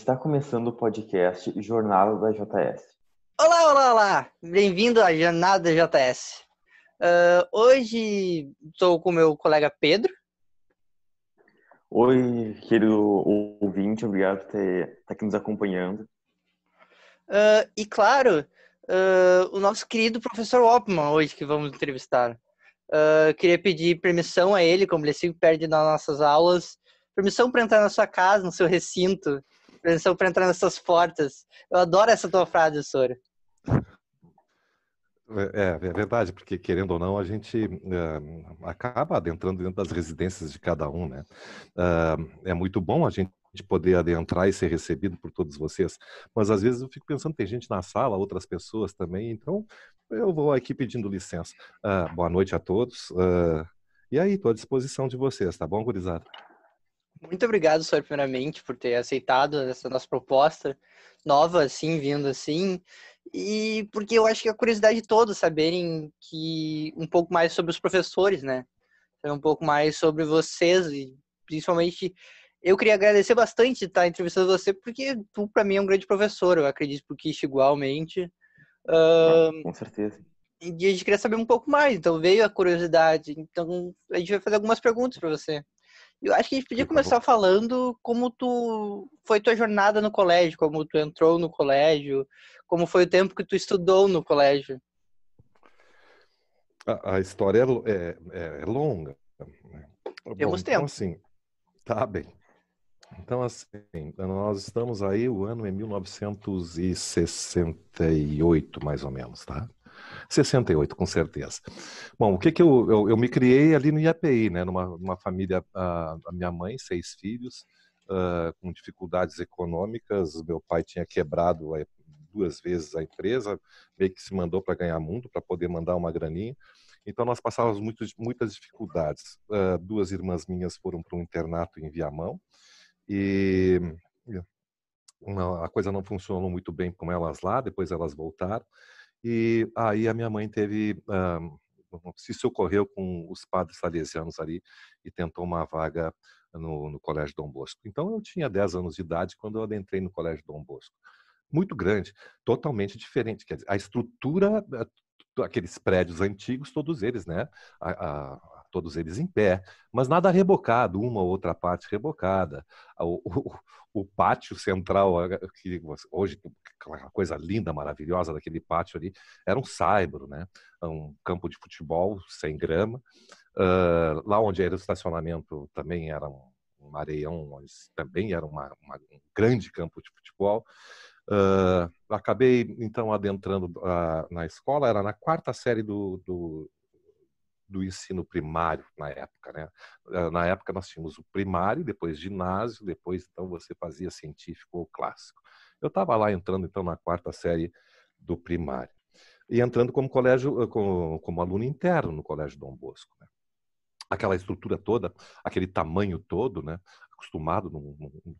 Está começando o podcast Jornada da JS. Olá, olá, olá! Bem-vindo à Jornada da JS. Uh, hoje estou com o meu colega Pedro. Oi, querido ouvinte, obrigado por estar tá aqui nos acompanhando. Uh, e claro, uh, o nosso querido professor Opman, hoje que vamos entrevistar. queria pedir permissão a ele, como ele sempre perde nas nossas aulas, permissão para entrar na sua casa, no seu recinto, permissão para entrar nessas portas. Eu adoro essa tua frase, Sora. É, é, verdade, porque querendo ou não, a gente é, acaba adentrando dentro das residências de cada um, né? é muito bom a gente poder adentrar e ser recebido por todos vocês, mas às vezes eu fico pensando, tem gente na sala, outras pessoas também, então eu vou aqui pedindo licença. Uh, boa noite a todos. E aí, estou à disposição de vocês, tá bom, gurizada? Muito obrigado, senhor, primeiramente, por ter aceitado essa nossa proposta nova, assim, vindo assim. E porque eu acho que a curiosidade de todos saberem que um pouco mais sobre os professores, né? Um pouco mais sobre vocês e principalmente eu queria agradecer bastante estar entrevistando você, porque tu, para mim, é um grande professor, eu acredito por Kish igualmente. Uh, com certeza. E a gente queria saber um pouco mais, então veio a curiosidade. Então a gente vai fazer algumas perguntas para você. Eu acho que a gente podia começar falando como tu foi tua jornada no colégio, como tu entrou no colégio, como foi o tempo que tu estudou no colégio. A, a história é, é, é, é longa. Né? Temos Bom, tempo. Então, assim, tá bem. Então, assim, nós estamos aí, o ano é 1968, mais ou menos, tá? 68, com certeza. Bom, o que que eu, eu, eu me criei ali no IAPI, né? Numa, numa família, a, a minha mãe, seis filhos, com dificuldades econômicas. Meu pai tinha quebrado a, duas vezes a empresa, meio que se mandou para ganhar mundo, para poder mandar uma graninha. Então nós passávamos muito, muitas dificuldades. Uh, duas irmãs minhas foram para um internato em Viamão e uma, a coisa não funcionou muito bem com elas lá. Depois elas voltaram. E aí a minha mãe teve, uh, se socorreu com os padres salesianos ali e tentou uma vaga no, no Colégio Dom Bosco. Então eu tinha 10 anos de idade quando eu adentrei no Colégio Dom Bosco. Muito grande, totalmente diferente. Quer dizer, a estrutura, eh, aqueles prédios antigos, todos eles, né? A, a, todos eles em pé, mas nada rebocado, uma ou outra parte rebocada. O, o, o pátio central, que hoje, aquela coisa linda, maravilhosa daquele pátio ali, era um saibro, né? um campo de futebol sem grama. Uh, lá onde era o estacionamento também era um, um areião, também era uma, uma, um grande campo de futebol. Uh, acabei então adentrando uh, na escola, era na quarta série do, do, do ensino primário na época, né? Eh, na época nós tínhamos o primário, depois ginásio, depois então você fazia científico ou clássico. Eu estava lá entrando então na quarta série do primário e entrando como colégio, eh, como, como aluno interno no colégio Dom Bosco. Né? Aquela estrutura toda, aquele tamanho todo, né? Acostumado num, num,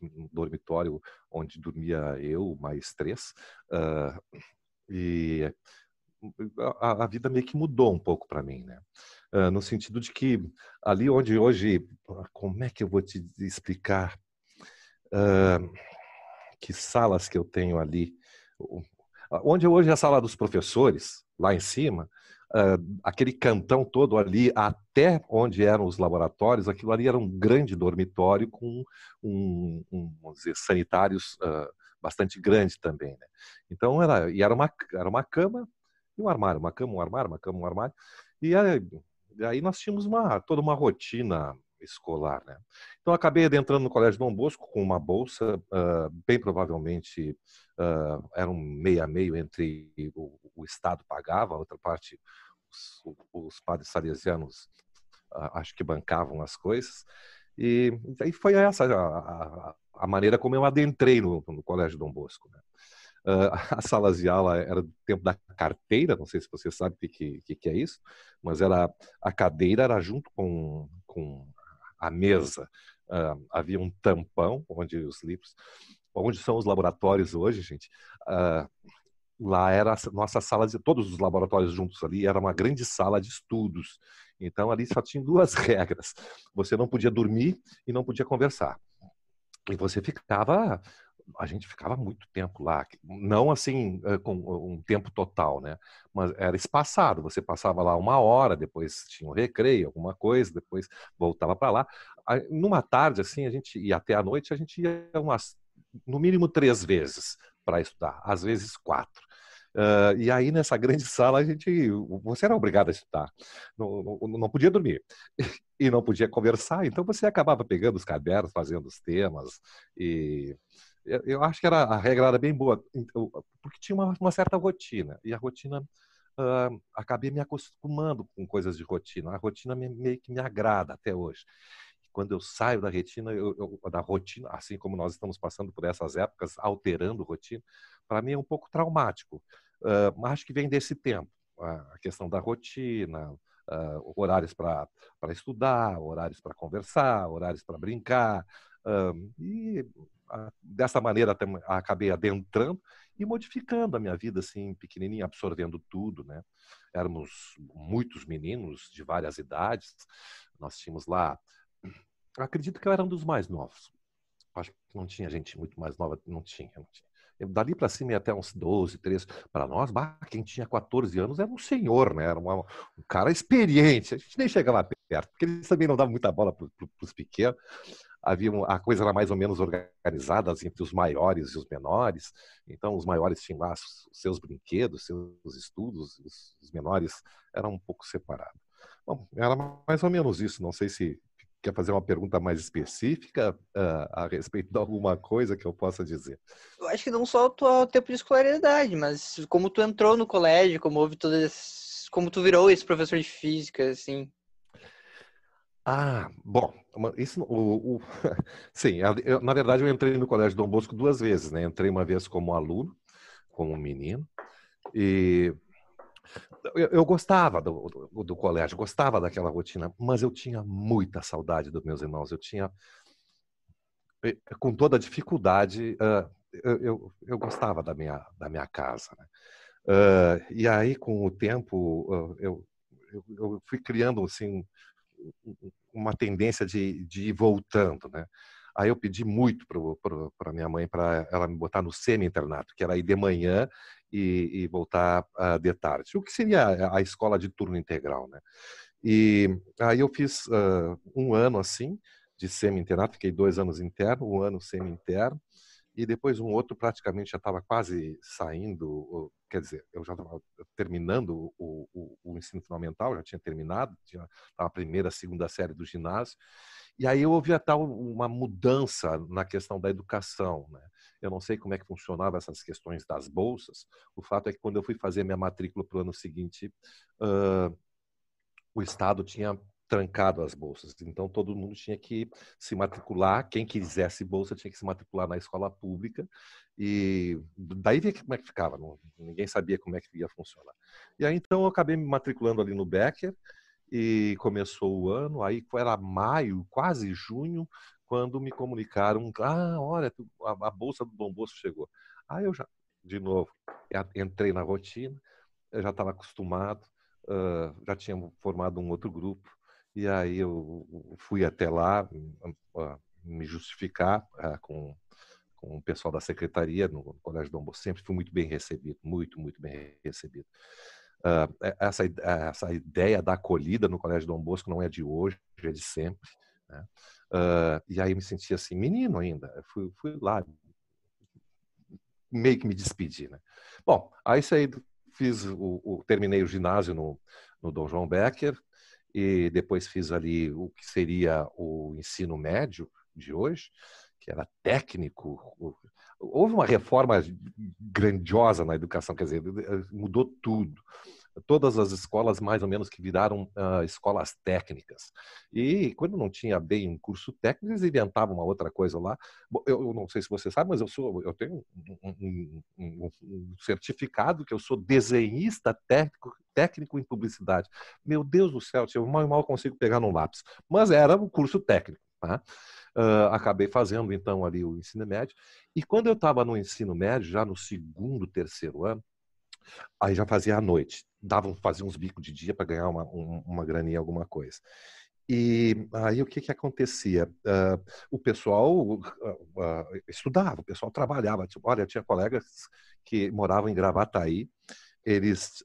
num dormitório onde dormia eu mais três uh, e a, a, vida meio que mudou um pouco para mim, né? Uh, no sentido de que ali onde hoje, como é que eu vou te explicar uh, que salas que eu tenho ali, onde hoje é a sala dos professores, lá em cima, uh, aquele cantão todo ali, até onde eram os laboratórios, aquilo ali era um grande dormitório com um, um dizer, sanitários bastante grande também, né? Então era e era uma era uma cama e um armário, uma cama, um armário, uma cama, um armário. E aí, aí nós tínhamos uma, toda uma rotina escolar, né? Então acabei adentrando no Colégio Dom Bosco com uma bolsa, uh, bem provavelmente uh, era um meio a meio entre o, o Estado pagava, a outra parte os, os padres salesianos uh, acho que bancavam as coisas. E aí foi essa a, a, a maneira como eu adentrei no, no Colégio Dom Bosco. Né? Uh, a sala de aula era do tempo da carteira, não sei se você sabe o que, que, que, é isso, mas era a cadeira era junto com, com a mesa. Uh, havia um tampão onde os livros, onde são os laboratórios hoje, gente. Uh, lá era a nossa sala de todos os laboratórios juntos ali era uma grande sala de estudos. Então ali só tinha duas regras: você não podia dormir e não podia conversar. e você ficava a gente ficava muito tempo lá, não assim com um tempo total, né? Mas era espaçado. Você passava lá uma hora, depois tinha um recreio, alguma coisa, depois voltava para lá. Numa tarde assim, a gente ia até a noite, a gente ia umas, no mínimo três vezes para estudar, às vezes quatro. Uh, e aí, nessa grande sala, a gente, você era obrigado a estudar. Não, não, não, podia dormir e não podia conversar, então você acabava pegando os cadernos, fazendo os temas. E eu acho que era, a regra era bem boa, porque tinha uma, uma certa rotina. E a rotina, uh, acabei me acostumando com coisas de rotina. A rotina me, meio que me agrada até hoje quando eu saio da rotina, eu, eu, da rotina, assim como nós estamos passando por essas épocas, alterando rotina, para mim é um pouco traumático. Uh, mas acho que vem desse tempo, a questão da rotina, uh, horários para estudar, horários para conversar, horários para brincar. Uh, e dessa maneira acabei adentrando e modificando a minha vida assim pequenininha, absorvendo tudo, né? Éramos muitos meninos de várias idades. Nós tínhamos lá acredito que eu era um dos mais novos. Acho que não tinha gente muito mais nova, não tinha. Não tinha. Dali para cima ia até uns 12, 13. Para nós, bah, quem tinha 14 anos era um senhor, né? Era uma, um cara experiente. A gente nem chegava perto, porque eles também não davam muita bola para os pequenos. Havia a coisa era mais ou menos organizada assim, entre os maiores e os menores. Então, os maiores tinham lá seus brinquedos, seus estudos, os, os menores eram um pouco separados. Bom, era mais ou menos isso. Não sei se quer fazer uma pergunta mais específica uh, a respeito de alguma coisa que eu possa dizer? Eu acho que não só o teu tempo de escolaridade, mas como tu entrou no colégio, como houve todas, como tu virou esse professor de física, assim. Ah, bom, isso, o, o sim, eu, na verdade eu entrei no Colégio Dom Bosco duas vezes, né? Entrei uma vez como aluno, como menino, e eu, eu gostava do, do, do, colégio, gostava daquela rotina, mas eu tinha muita saudade dos meus irmãos. Eu tinha, com toda dificuldade, uh, eu, eu, eu, gostava da minha, da minha casa. Né? Uh, e aí, com o tempo, uh, eu, eu, fui criando assim, uma tendência de, de ir voltando. Né? Aí eu pedi muito para minha mãe para ela me botar no semi-internato, que era ir de manhã e, e voltar uh, de tarde. O que seria a escola de turno integral, né? E aí eu fiz uh, um ano assim de semi-internato, fiquei dois anos interno, um ano semi-interno, e depois um outro praticamente já estava quase saindo, quer dizer, eu já estava terminando o, o, o, ensino fundamental, já tinha terminado, tinha a primeira, segunda série do ginásio, e aí eu ouvi até uma mudança na questão da educação. Né? Eu não sei como é que funcionava essas questões das bolsas. O fato é que quando eu fui fazer minha matrícula para o ano seguinte, uh, o Estado tinha trancado as bolsas. Então todo mundo tinha que se matricular, quem quisesse bolsa tinha que se matricular na escola pública e daí ver como é que ficava, não, ninguém sabia como é que ia funcionar. E aí então eu acabei me matriculando ali no Becker e começou o ano, aí era maio, quase junho, quando me comunicaram, ah, olha, a, a bolsa do Bosco chegou. Aí eu já, de novo, entrei na rotina, eu já estava acostumado, uh, já tinha formado um outro grupo, e aí eu fui até lá uh, me justificar uh, com, com o pessoal da secretaria no Colégio Dom Bosco, sempre fui muito bem recebido, muito, muito bem recebido. Uh, essa, essa ideia da acolhida no Colégio Dom Bosco não é de hoje, é de sempre. Né? Uh, e aí me senti assim, menino ainda. Fui, fui lá, meio que me despedi. Né? Bom, aí saí, fiz o, o, terminei o ginásio no, no Dom João Becker e depois fiz ali o que seria o ensino médio de hoje, que era técnico. Houve uma reforma grandiosa na educação, quer dizer, mudou tudo todas as escolas mais ou menos que viraram uh, escolas técnicas. E quando não tinha bem um curso técnico, eles inventavam uma outra coisa lá. Eu, eu não sei se você sabe, mas eu sou, eu tenho um, um, um, certificado que eu sou desenhista técnico, técnico em publicidade. Meu Deus do céu, eu mal mal consigo pegar no lápis. Mas era um curso técnico. Tá? Uh, acabei fazendo então ali o ensino médio. E quando eu estava no ensino médio, já no segundo, terceiro ano, Aí já fazia à noite. Davam, fazia uns bicos de dia para ganhar uma, um, uma graninha, alguma coisa. E aí o que, que acontecia? Uh, o pessoal uh, uh, estudava, o pessoal trabalhava. Tipo, olha, tinha colegas que moravam em Gravataí, eles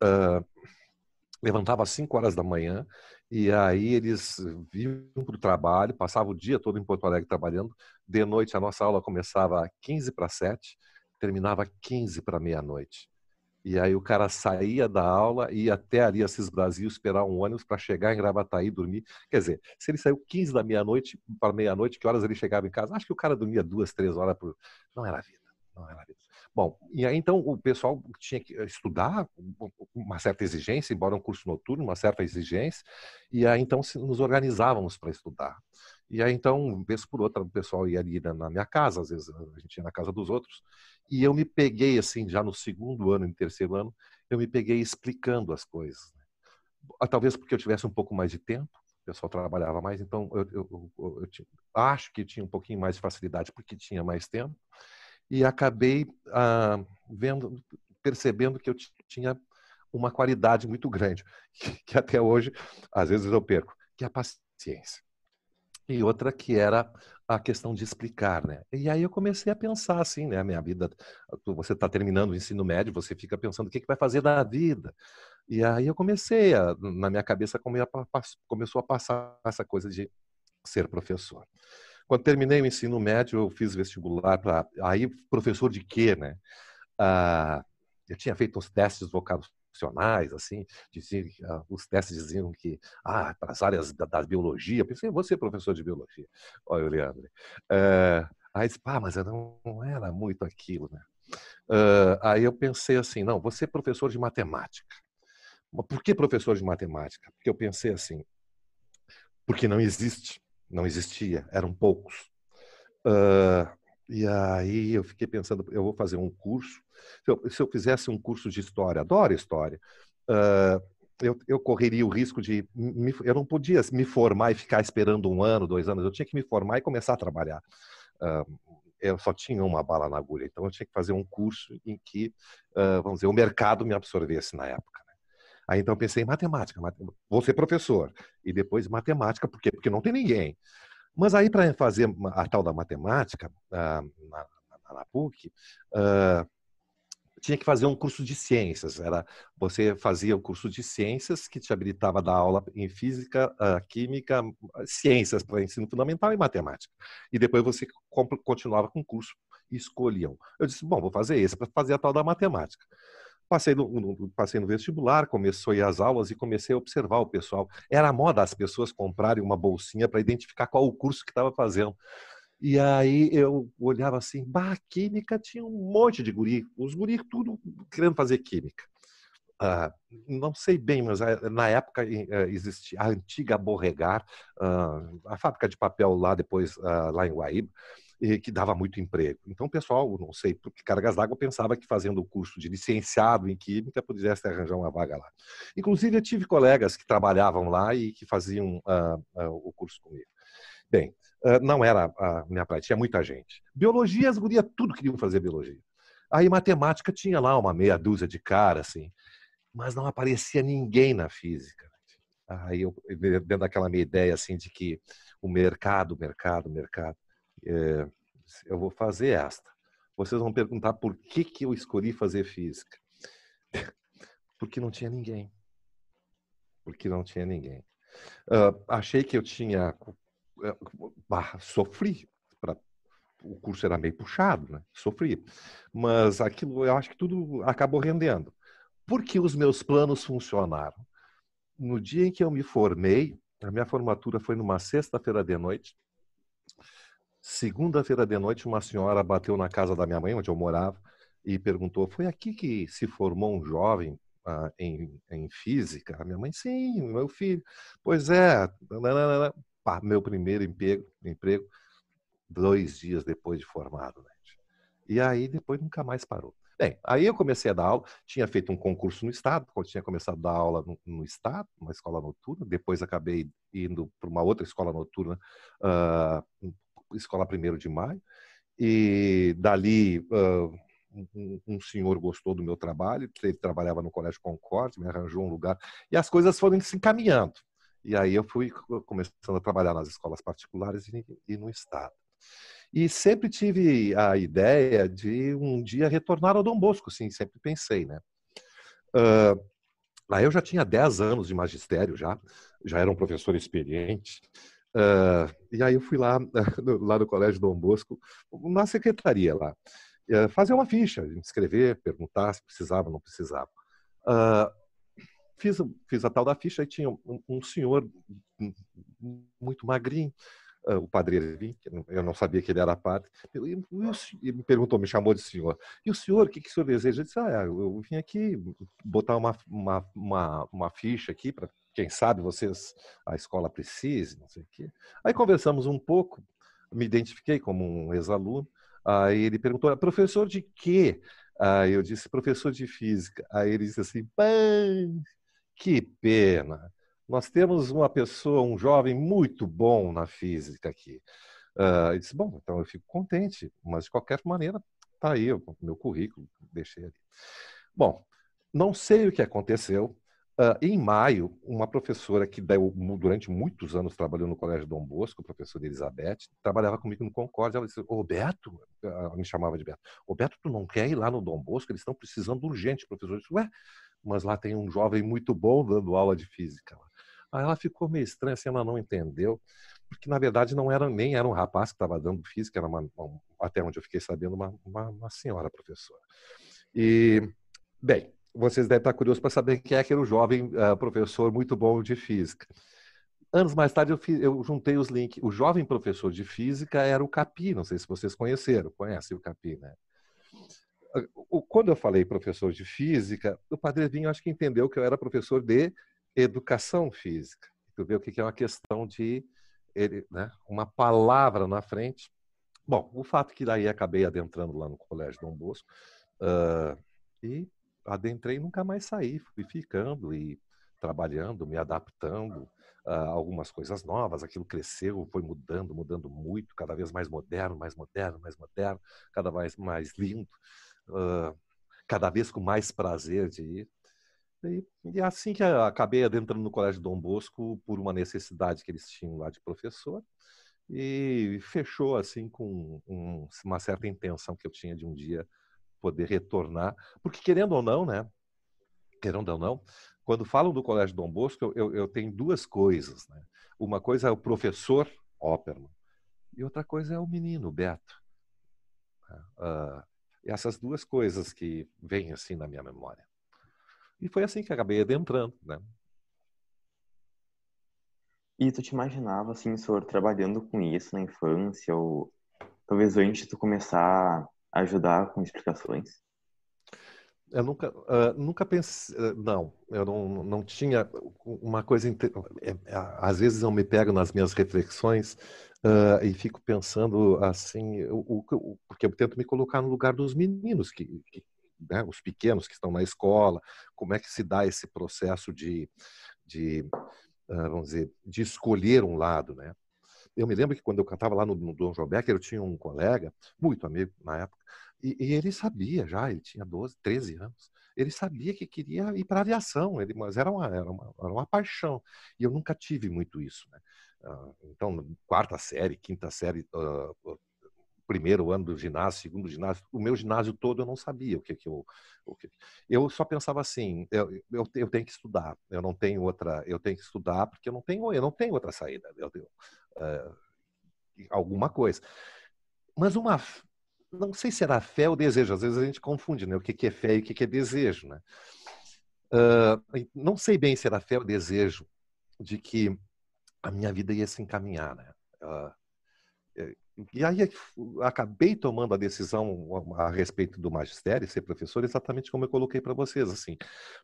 levantavam às 5 horas da manhã e aí eles vinham para o trabalho, passavam o dia todo em Porto Alegre trabalhando. De noite a nossa aula começava às 15 para 7, terminava 15 para meia-noite. E aí o cara saía da aula e ia até ali Assis Brasil esperar um ônibus para chegar em Gravataí e dormir. Quer dizer, se ele saiu 15 da meia-noite para meia-noite, que horas ele chegava em casa? Acho que o cara dormia duas, três horas por. Não era vida. Não era vida. Bom, e aí então o pessoal tinha que estudar uma certa exigência, embora um curso noturno, uma certa exigência, e aí então nos organizávamos para estudar. E aí então, vez por outra, o pessoal ia ali na minha casa, às vezes a gente ia na casa dos outros, e eu me peguei, assim, já no segundo ano, no terceiro ano, eu me peguei explicando as coisas. Né? Talvez porque eu tivesse um pouco mais de tempo, o pessoal trabalhava mais, então eu, eu, eu, eu tinha, acho que tinha um pouquinho mais de facilidade porque tinha mais tempo, e acabei ah, vendo, percebendo que eu tinha uma qualidade muito grande, que, que até hoje, às vezes eu perco, que é a paciência e outra que era a questão de explicar, né? E aí eu comecei a pensar assim, né? A minha vida, você está terminando o ensino médio, você fica pensando o que, que vai fazer da vida. E aí eu comecei, a, na minha cabeça começou a passar essa coisa de ser professor. Quando terminei o ensino médio, eu fiz vestibular para aí professor de quê, né? Ah, eu tinha feito uns testes vocados profissionais, assim, diziam, uh, os testes diziam que, ah, para as áreas da, da biologia, pensei, você professor de biologia, olha, Leandro. Uh, aí disse, pá, mas eu não, não era muito aquilo, né? Uh, aí eu pensei assim, não, você é professor de matemática. Por que professor de matemática? Porque eu pensei assim, porque não existe, não existia, eram poucos. Uh, e aí eu fiquei pensando, eu vou fazer um curso. Se eu, se eu fizesse um curso de história, adoro história, uh, eu, eu, correria o risco de. Me, eu não podia me formar e ficar esperando um ano, dois anos. Eu tinha que me formar e começar a trabalhar. Uh, eu só tinha uma bala na agulha, então eu tinha que fazer um curso em que, uh, vamos dizer, o mercado me absorvesse na época. Né? Aí então eu pensei em matemática, matemática, vou ser professor. E depois matemática, por quê? Porque não tem ninguém. Mas aí, para fazer a tal da matemática, ah, na, na, na PUC, uh, tinha que fazer um curso de ciências. Era você fazia o curso de ciências que te habilitava a dar aula em física, uh, química, ciências para ensino fundamental e matemática. E depois você continuava com o curso e escolhiam. Eu disse, bom, vou fazer esse para fazer a tal da matemática. Passei no, passei no vestibular, começou a ir às aulas e comecei a observar o pessoal. Era moda as pessoas comprarem uma bolsinha para identificar qual o curso que estava fazendo. E aí eu olhava assim, bah, química tinha um monte de guri, os guri tudo querendo fazer química. Uh, não sei bem, mas uh, na época uh, existia a antiga Borregar, a fábrica de papel lá depois, lá em Guaíba, que dava muito emprego. Então, o pessoal, não sei, porque cargas d'água pensava que fazendo o curso de licenciado em Química pudesse arranjar uma vaga lá. Inclusive, eu tive colegas que trabalhavam lá e que faziam uh, uh, o curso comigo. Bem, não era a minha praia, tinha muita gente. Biologia, as gurias tudo queriam fazer biologia. Aí, matemática, tinha lá uma meia dúzia de cara, assim, mas não aparecia ninguém na física. Aí, eu, dentro daquela minha ideia, assim, de que o mercado, mercado, mercado, é, eu vou fazer esta. Vocês vão perguntar por que, que eu escolhi fazer física. Porque não tinha ninguém. Porque não tinha ninguém. Uh, achei que eu tinha. Uh, sofri. Pra, o curso era meio puxado, né? Sofri. Mas aquilo, eu acho que tudo acabou rendendo. Porque os meus planos funcionaram. No dia em que eu me formei, a minha formatura foi numa sexta-feira de noite. Segunda-feira de noite, uma senhora bateu na casa da minha mãe, onde eu morava, e perguntou: Foi aqui que se formou um jovem ah, em, em, física? A minha mãe: Sim, meu filho. Pois é, meu primeiro emprego, emprego, dois dias depois de formado. Né? E aí depois nunca mais parou. Bem, aí eu comecei a dar aula, tinha feito um concurso no Estado, tinha começado a dar aula no, no Estado, uma escola noturna, depois acabei indo para uma outra escola noturna uh, escola 1 de maio, e dali uh, um, um, senhor gostou do meu trabalho, ele trabalhava no Colégio Concorde, me arranjou um lugar, e as coisas foram se encaminhando. E aí eu fui começando a trabalhar nas escolas particulares e, e no Estado. E sempre tive a ideia de um dia retornar ao Dom Bosco, sim, sempre pensei, né? Uh, aí eu já tinha 10 anos de magistério, já, já era um professor experiente. Uh, e aí eu fui lá, lá no Colégio Dom Bosco, na secretaria lá, fazer uma ficha, escrever, perguntar se precisava ou não precisava. Uh, fiz, fiz a tal da ficha e tinha um, um senhor muito magrinho, uh, o padre Ervin, eu não sabia que ele era padre, e, me perguntou, me chamou de senhor. E o senhor, o que, que o senhor deseja? Eu disse, ah, eu vim aqui botar uma, uma, uma, uma ficha aqui para quem sabe vocês, a escola precise, não sei o quê. Aí conversamos um pouco, me identifiquei como um ex-aluno, aí ele perguntou, professor de quê? Aí eu disse, professor de física. Aí ele disse assim, que pena. Nós temos uma pessoa, um jovem muito bom na física aqui. Uh, eu disse, bom, então eu fico contente, mas de qualquer maneira, tá aí o meu currículo, deixei ali. Bom, não sei o que aconteceu. Uh, em maio, uma professora que deu, durante muitos anos trabalhou no Colégio Dom Bosco, a professora Elizabeth, trabalhava comigo no Concórdia. Ela disse: Ô Beto, ela me chamava de Beto, Ô Beto, tu não quer ir lá no Dom Bosco? Eles estão precisando urgente, professor. Eu disse: Ué, mas lá tem um jovem muito bom dando aula de física. Aí ela ficou meio estranha, assim, ela não entendeu, porque na verdade não era nem era um rapaz que estava dando física, era uma, até onde eu fiquei sabendo, uma, uma, uma senhora professora. E, bem, vocês devem estar curiosos para saber quem é aquele jovem uh, professor muito bom de física. Anos mais tarde eu, fiz, eu, juntei os links. O jovem professor de física era o Capi, não sei se vocês conheceram, conhecem o Capi, né? Quando eu falei professor de física, o Padre Vinho acho que entendeu que eu era professor de educação física. Tu vê o que é uma questão de ele, né, uma palavra na frente. Bom, o fato que daí acabei adentrando lá no Colégio Dom Bosco uh, e adentrei e nunca mais saí. Fui ficando e trabalhando, me adaptando a algumas coisas novas. Aquilo cresceu, foi mudando, mudando muito, cada vez mais moderno, mais moderno, mais moderno, cada vez mais lindo cada vez com mais prazer de ir. E, e assim que acabei adentrando no Colégio Dom Bosco por uma necessidade que eles tinham lá de professor e fechou assim com um, uma certa intenção que eu tinha de um dia poder retornar, porque querendo ou não, né? Querendo ou não, quando falam do Colégio Dom Bosco, eu, eu, eu tenho duas coisas, né? Uma coisa é o professor Opperman e outra coisa é o menino Beto. Uh, essas duas coisas que vêm assim na minha memória. E foi assim que acabei adentrando, né? E tu te imaginava, assim, senhor, trabalhando com isso na infância, ou talvez antes de tu começar a ajudar com explicações? Eu nunca, uh, nunca pensei, não, eu não, não tinha uma coisa, é, às vezes eu me pego nas minhas reflexões Uh, e fico pensando assim, o, o, porque eu tento me colocar no lugar dos meninos, que, que né, os pequenos que estão na escola, como é que se dá esse processo de, de vamos dizer, de escolher um lado, né? Eu me lembro que quando eu cantava lá no, no Dom João Becker, eu tinha um colega, muito amigo na época, e, e, ele sabia já, ele tinha 12, 13 anos, ele sabia que queria ir para a aviação, ele, mas era uma, era, uma, era uma paixão. E eu nunca tive muito isso. Né? Ah, então, quarta série, quinta série, uh, primeiro ano do ginásio, segundo ginásio, o meu ginásio todo eu não sabia o que que eu, o que eu só pensava assim, eu, eu, eu, tenho que estudar, eu não tenho outra, eu tenho que estudar porque eu não tenho, eu não tenho outra saída, eu tenho uh, alguma coisa. Mas uma, não sei se era fé ou desejo, às vezes a gente confunde, né, o que é fé e o que é desejo, né? Uh, não sei bem se era fé ou desejo de que a minha vida ia se encaminhar, né? Uh, e aí acabei tomando a decisão a respeito do magistério, ser professor, exatamente como eu coloquei para vocês, assim,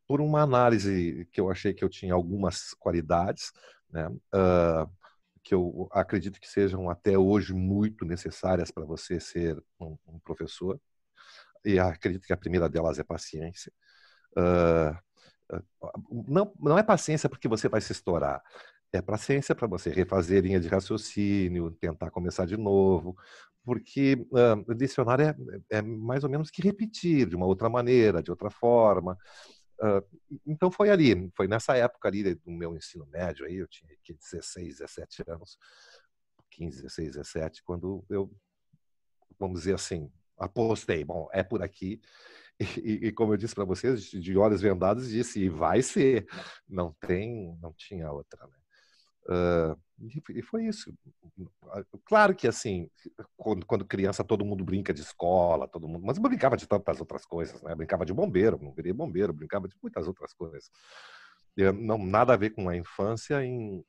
por uma análise que eu achei que eu tinha algumas qualidades, né? Uh, que eu acredito que sejam até hoje muito necessárias para você ser um, um, professor. E acredito que a primeira delas é paciência. Uh, não, não é paciência porque você vai se estourar. É paciência para você refazer linha de raciocínio, tentar começar de novo, porque uh, dicionário é, é, mais ou menos que repetir de uma outra maneira, de outra forma. Uh, então foi ali, foi nessa época ali do meu ensino médio aí, eu tinha 16, 17 anos, 15, 16, 17, quando eu, vamos dizer assim, apostei, bom, é por aqui. E, e como eu disse para vocês, de olhos vendados, disse, vai ser. Não tem, não tinha outra, né? Uh, e foi isso. Claro que assim, quando, quando, criança todo mundo brinca de escola, todo mundo, mas eu brincava de tantas outras coisas, né? Eu brincava de bombeiro, não virei bombeiro, brincava de muitas outras coisas. Eu, não nada a ver com a infância em,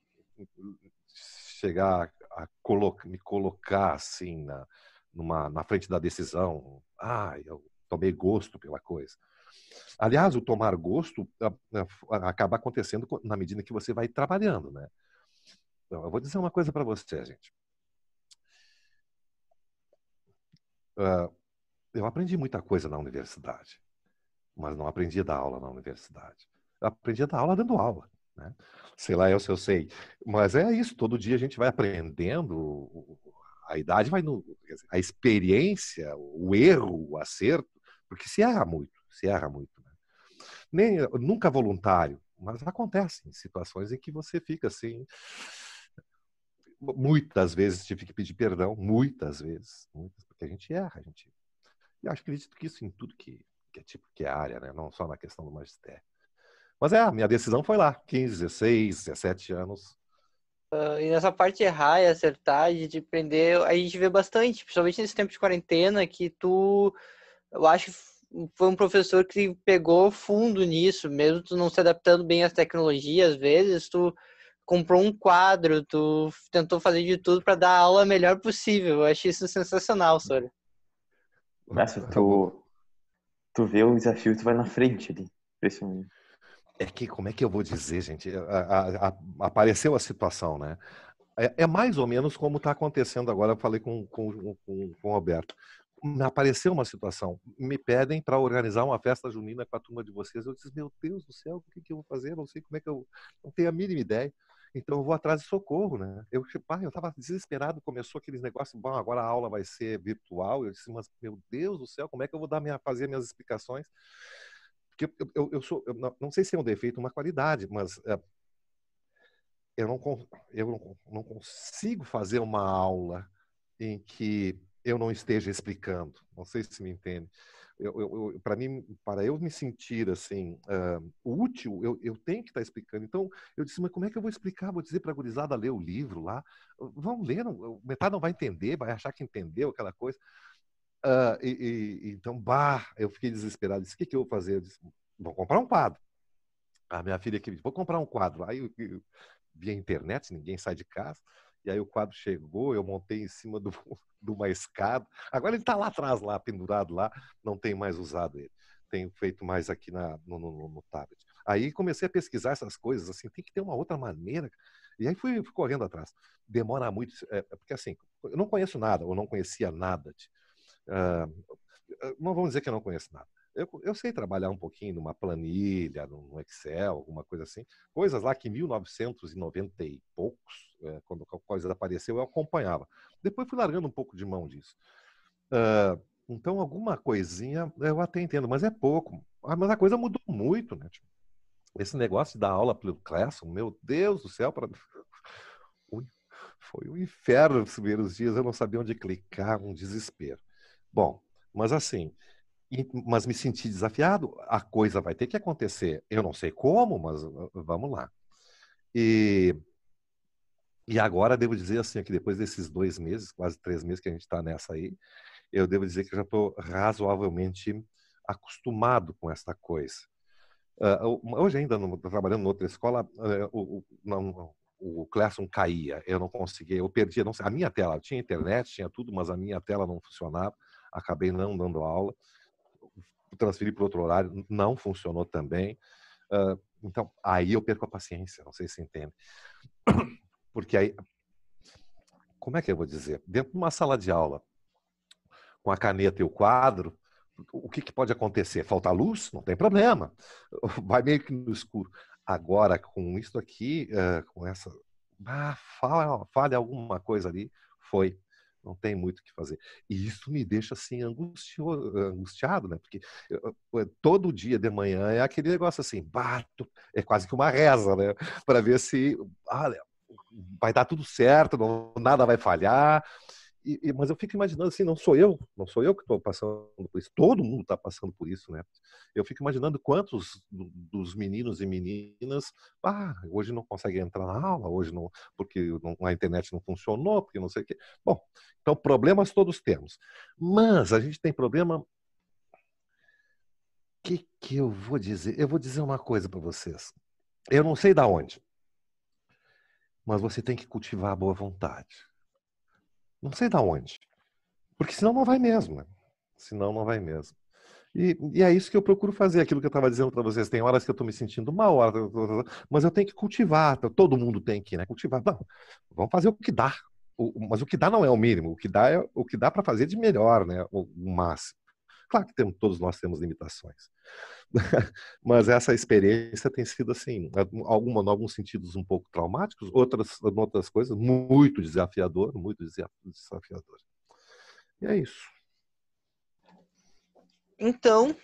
chegar a colocar, me colocar assim na, numa, na frente da decisão. Ah, eu tomei gosto pela coisa. Aliás, o tomar gosto acaba acontecendo na medida que você vai trabalhando, né? Eu vou dizer uma coisa para você, gente. Uh, eu aprendi muita coisa na universidade, mas não aprendi a dar aula na universidade. Eu aprendi a dar aula dando aula. Né? Sei lá eu se eu sei. Mas é isso, todo dia a gente vai aprendendo, a idade vai no. A experiência, o erro, o acerto, porque se erra muito, se erra muito. Né? Nem, nunca voluntário, mas acontecem situações em que você fica assim muitas vezes tive que pedir perdão, muitas vezes, muitas, porque a gente erra, a gente. E acho que acredito que isso em tudo que, que é tipo que é área, né? Não só na questão do magistério. Mas é, a minha decisão foi lá, 15, 16, 17 anos. Uh, e nessa parte de errar e acertar, de aprender, a gente vê bastante, principalmente nesse tempo de quarentena, que tu, eu acho foi um professor que pegou fundo nisso, mesmo tu não se adaptando bem às tecnologias, às vezes tu comprou um quadro, tu tentou fazer de tudo para dar a aula melhor possível. Eu achei isso sensacional, Sora. Nossa, tu, tu vê o desafio tu vai na frente ali. Impressionante. É que, como é que eu vou dizer, gente? A, a, a, apareceu a situação, né? É, é, mais ou menos como está acontecendo agora. Eu falei com, com, com, com o Roberto. Me apareceu uma situação. Me pedem para organizar uma festa junina com a turma de vocês. Eu disse, meu Deus do céu, o que, que eu vou fazer? Eu não sei como é que eu. Não tenho a mínima ideia. Então eu vou atrás de socorro, né? Eu, ah, eu estava desesperado, começou aqueles negócios, bom, agora a aula vai ser virtual. Eu disse, mas meu Deus do céu, como é que eu vou dar minha, fazer minhas explicações? Porque eu, eu, eu sou, eu não, não, sei se é um defeito, uma qualidade, mas é, eu, não, eu não, não consigo fazer uma aula em que eu não esteja explicando. Não sei se me entende para mim, para eu me sentir assim uh, útil, eu, eu tenho que estar tá explicando. Então, eu disse, mas como é que eu vou explicar? Vou dizer para a gurizada ler o livro lá? Vão ler, não, metade não vai entender, vai achar que entendeu aquela coisa. Uh, e, e, então, bah, eu fiquei desesperado. Disse, o que, que eu vou fazer? Eu disse, vou comprar um quadro. A minha filha aqui disse, vou comprar um quadro. Aí eu, eu, via internet, ninguém sai de casa. E aí o quadro chegou, eu montei em cima do, de uma escada. Agora ele está lá atrás, lá pendurado lá, não tenho mais usado ele. Tenho feito mais aqui na, no, no, no tablet. Aí comecei a pesquisar essas coisas, assim, tem que ter uma outra maneira. E aí fui, fui correndo atrás. Demora muito, é, é porque assim, eu não conheço nada, ou não conhecia nada. De, uh, não vamos dizer que eu não conheço nada. Eu, eu, sei trabalhar um pouquinho numa planilha, no Excel, alguma coisa assim. Coisas lá que em 1990 e poucos, é, quando a coisa apareceu, eu acompanhava. Depois fui largando um pouco de mão disso. Uh, então, alguma coisinha eu até entendo, mas é pouco. Ah, mas a coisa mudou muito, né? Tipo, esse negócio de dar aula pelo Classroom, meu Deus do céu, para foi um inferno nos primeiros dias, eu não sabia onde clicar, um desespero. Bom, mas assim, mas me senti desafiado, a coisa vai ter que acontecer. Eu não sei como, mas vamos lá. E, e agora devo dizer assim, que depois desses dois meses, quase três meses que a gente está nessa aí, eu devo dizer que já estou razoavelmente acostumado com essa coisa. Uh, hoje ainda, no, trabalhando em outra escola, uh, o, não, o Classroom caía, eu não conseguia, eu perdia, não a minha tela, tinha internet, tinha tudo, mas a minha tela não funcionava, acabei não dando aula transferir para outro horário, não funcionou também. Uh, então, aí eu perco a paciência, não sei se entende. Porque aí, como é que eu vou dizer? Dentro de uma sala de aula, com a caneta e o quadro, o que, que pode acontecer? Falta luz? Não tem problema. Vai meio que no escuro. Agora, com isso aqui, uh, com essa. Ah, alguma coisa ali, foi. Não tem muito o que fazer. E isso me deixa assim angustiado, né? Porque eu, todo dia de manhã é aquele negócio assim, bato, é quase que uma reza, né? Para ver se ah, vai dar tudo certo, não, nada vai falhar. E, e, mas eu fico imaginando assim, não sou eu, não sou eu que estou passando por isso, todo mundo está passando por isso, né? Eu fico imaginando quantos dos meninos e meninas, ah, hoje não conseguem entrar na aula, hoje não, porque não, a internet não funcionou, porque não sei o quê. Bom, então problemas todos temos, mas a gente tem problema. O que que eu vou dizer? Eu vou dizer uma coisa para vocês. Eu não sei da onde, mas você tem que cultivar a boa vontade. Não sei da onde. Porque senão não vai mesmo. Né? Senão não vai mesmo. E, e, é isso que eu procuro fazer, aquilo que eu estava dizendo para vocês. Tem horas que eu estou me sentindo mal, mas eu tenho que cultivar. Todo mundo tem que né, cultivar. Não, vamos fazer o que dá. O, mas o que dá não é o mínimo. O que dá é o que dá para fazer de melhor, né? O, o máximo. Claro que temos, todos nós temos limitações. Mas essa experiência tem sido assim, alguma, em alguns sentidos um pouco traumáticos, outras, outras coisas muito desafiador, muito desafiador. E é isso. Então,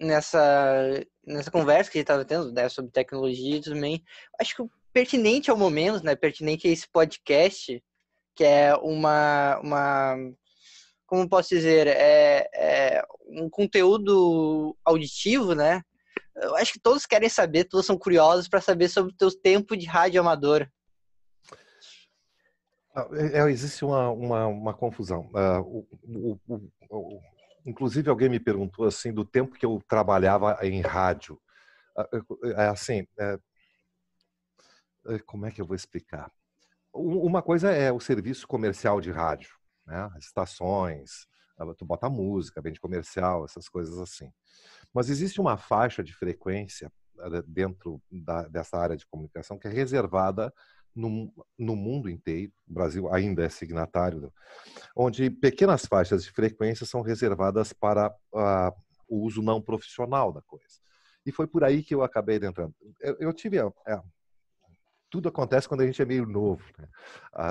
nessa nessa conversa que a gente estava tendo né, sobre tecnologia também, acho que pertinente ao momento, né, pertinente a esse podcast, que é uma, uma como posso dizer, é, é, um conteúdo auditivo, né? Eu acho que todos querem saber, todos são curiosos para saber sobre o teu tempo de rádio amador. Ah, é, é, existe uma, uma, uma confusão. Uh, o, o, o, inclusive, alguém me perguntou assim do tempo que eu trabalhava em rádio. Uh, assim, é, como é que eu vou explicar? Uma coisa é o serviço comercial de rádio né? Estações, tu bota música, vende comercial, essas coisas assim. Mas existe uma faixa de frequência eh, dentro da, dessa área de comunicação que é reservada no, no, mundo inteiro, o Brasil ainda é signatário, onde pequenas faixas de frequência são reservadas para uh, o uso não profissional da coisa. E foi por aí que eu acabei entrando. Eu, eu tive é, tudo acontece quando a gente é meio novo, né?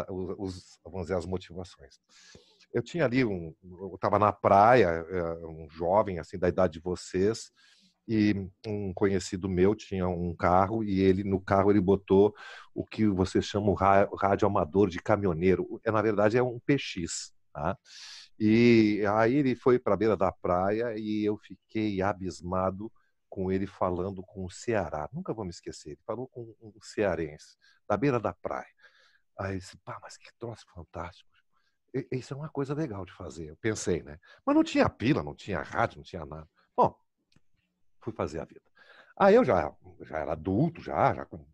os, vamos dizer, as motivações. Eu tinha ali um, eu estava na praia, é, um jovem assim da idade de vocês, e um conhecido meu tinha um carro e ele no carro ele botou o que vocês chamam rádio amador de caminhoneiro. É na verdade é um PX, tá? E aí ele foi para a beira da praia e eu fiquei abismado com ele falando com o Ceará. Nunca vou me esquecer. Ele falou com um cearense, da beira da praia. Aí disse, pá, mas que troço fantástico. Isso é uma coisa legal de fazer. Eu pensei, né? Mas não tinha pila, não tinha rádio, não tinha nada. Bom, fui fazer a vida. Aí eu já, já era adulto, já, já com